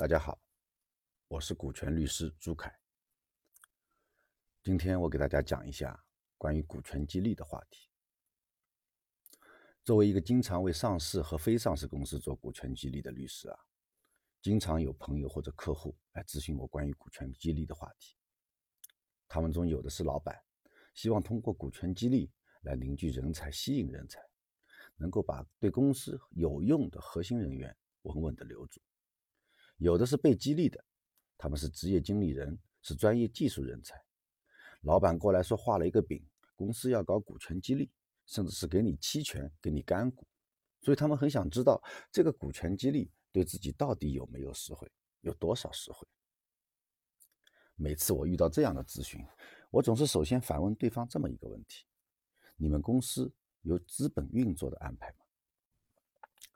大家好，我是股权律师朱凯。今天我给大家讲一下关于股权激励的话题。作为一个经常为上市和非上市公司做股权激励的律师啊，经常有朋友或者客户来咨询我关于股权激励的话题。他们中有的是老板，希望通过股权激励来凝聚人才、吸引人才，能够把对公司有用的核心人员稳稳的留住。有的是被激励的，他们是职业经理人，是专业技术人才。老板过来说画了一个饼，公司要搞股权激励，甚至是给你期权、给你干股，所以他们很想知道这个股权激励对自己到底有没有实惠，有多少实惠。每次我遇到这样的咨询，我总是首先反问对方这么一个问题：你们公司有资本运作的安排吗？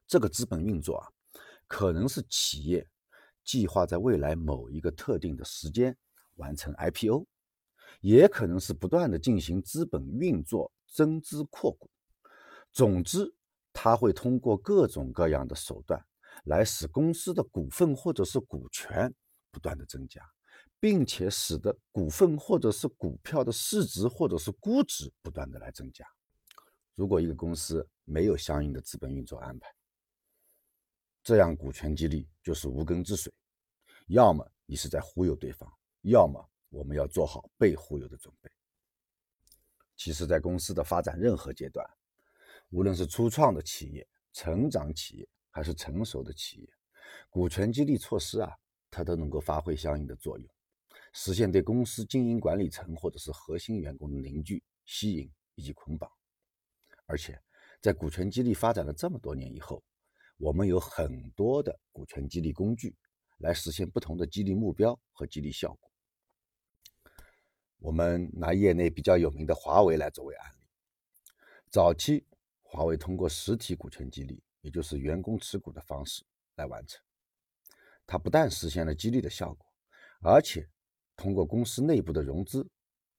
这个资本运作啊，可能是企业。计划在未来某一个特定的时间完成 IPO，也可能是不断的进行资本运作、增资扩股。总之，它会通过各种各样的手段来使公司的股份或者是股权不断的增加，并且使得股份或者是股票的市值或者是估值不断的来增加。如果一个公司没有相应的资本运作安排，这样股权激励就是无根之水，要么你是在忽悠对方，要么我们要做好被忽悠的准备。其实，在公司的发展任何阶段，无论是初创的企业、成长企业，还是成熟的企业，股权激励措施啊，它都能够发挥相应的作用，实现对公司经营管理层或者是核心员工的凝聚、吸引以及捆绑。而且，在股权激励发展了这么多年以后，我们有很多的股权激励工具，来实现不同的激励目标和激励效果。我们拿业内比较有名的华为来作为案例。早期，华为通过实体股权激励，也就是员工持股的方式来完成。它不但实现了激励的效果，而且通过公司内部的融资，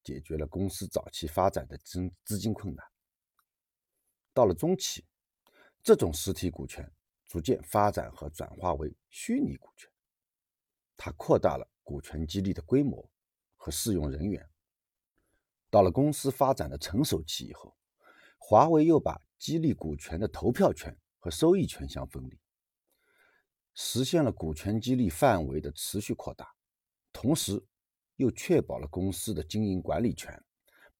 解决了公司早期发展的资资金困难。到了中期，这种实体股权。逐渐发展和转化为虚拟股权，它扩大了股权激励的规模和适用人员。到了公司发展的成熟期以后，华为又把激励股权的投票权和收益权相分离，实现了股权激励范围的持续扩大，同时又确保了公司的经营管理权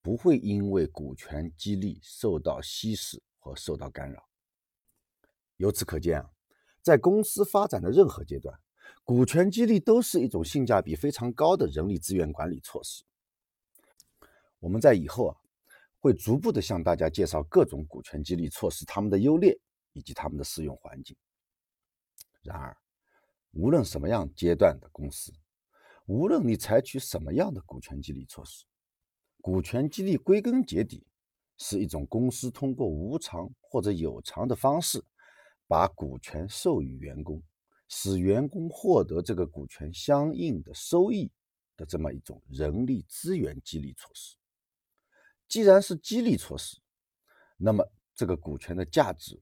不会因为股权激励受到稀释和受到干扰。由此可见啊，在公司发展的任何阶段，股权激励都是一种性价比非常高的人力资源管理措施。我们在以后啊，会逐步的向大家介绍各种股权激励措施它们的优劣以及它们的适用环境。然而，无论什么样阶段的公司，无论你采取什么样的股权激励措施，股权激励归根结底是一种公司通过无偿或者有偿的方式。把股权授予员工，使员工获得这个股权相应的收益的这么一种人力资源激励措施。既然是激励措施，那么这个股权的价值，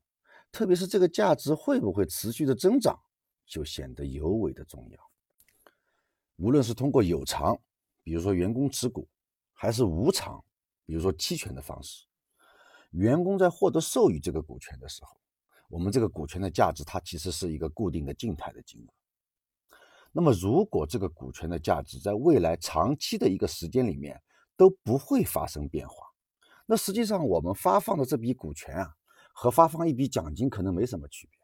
特别是这个价值会不会持续的增长，就显得尤为的重要。无论是通过有偿，比如说员工持股，还是无偿，比如说期权的方式，员工在获得授予这个股权的时候。我们这个股权的价值，它其实是一个固定的静态的金额。那么，如果这个股权的价值在未来长期的一个时间里面都不会发生变化，那实际上我们发放的这笔股权啊，和发放一笔奖金可能没什么区别。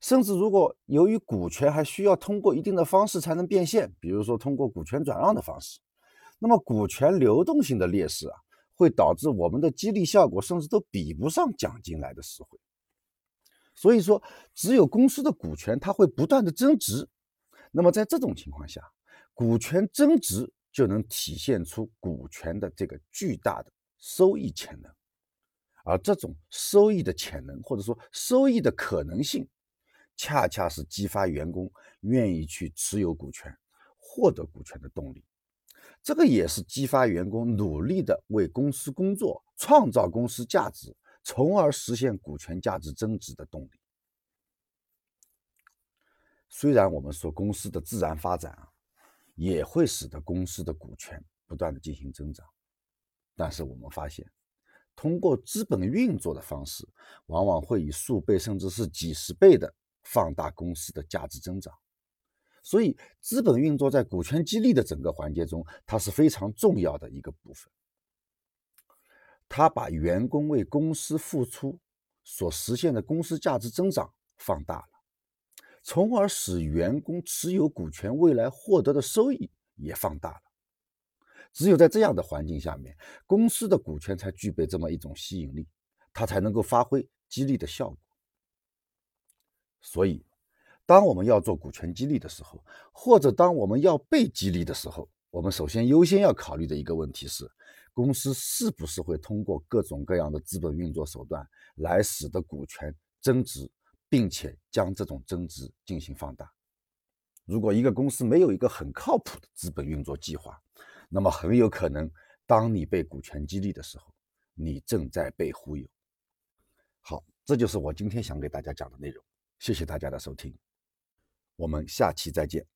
甚至如果由于股权还需要通过一定的方式才能变现，比如说通过股权转让的方式，那么股权流动性的劣势啊，会导致我们的激励效果甚至都比不上奖金来的实惠。所以说，只有公司的股权它会不断的增值，那么在这种情况下，股权增值就能体现出股权的这个巨大的收益潜能，而这种收益的潜能或者说收益的可能性，恰恰是激发员工愿意去持有股权、获得股权的动力，这个也是激发员工努力的为公司工作、创造公司价值。从而实现股权价值增值的动力。虽然我们说公司的自然发展啊，也会使得公司的股权不断的进行增长，但是我们发现，通过资本运作的方式，往往会以数倍甚至是几十倍的放大公司的价值增长。所以，资本运作在股权激励的整个环节中，它是非常重要的一个部分。他把员工为公司付出所实现的公司价值增长放大了。从而使员工持有股权未来获得的收益也放大了。只有在这样的环境下面，公司的股权才具备这么一种吸引力，它才能够发挥激励的效果。所以，当我们要做股权激励的时候，或者当我们要被激励的时候，我们首先优先要考虑的一个问题是：公司是不是会通过各种各样的资本运作手段来使得股权增值？并且将这种增值进行放大。如果一个公司没有一个很靠谱的资本运作计划，那么很有可能，当你被股权激励的时候，你正在被忽悠。好，这就是我今天想给大家讲的内容。谢谢大家的收听，我们下期再见。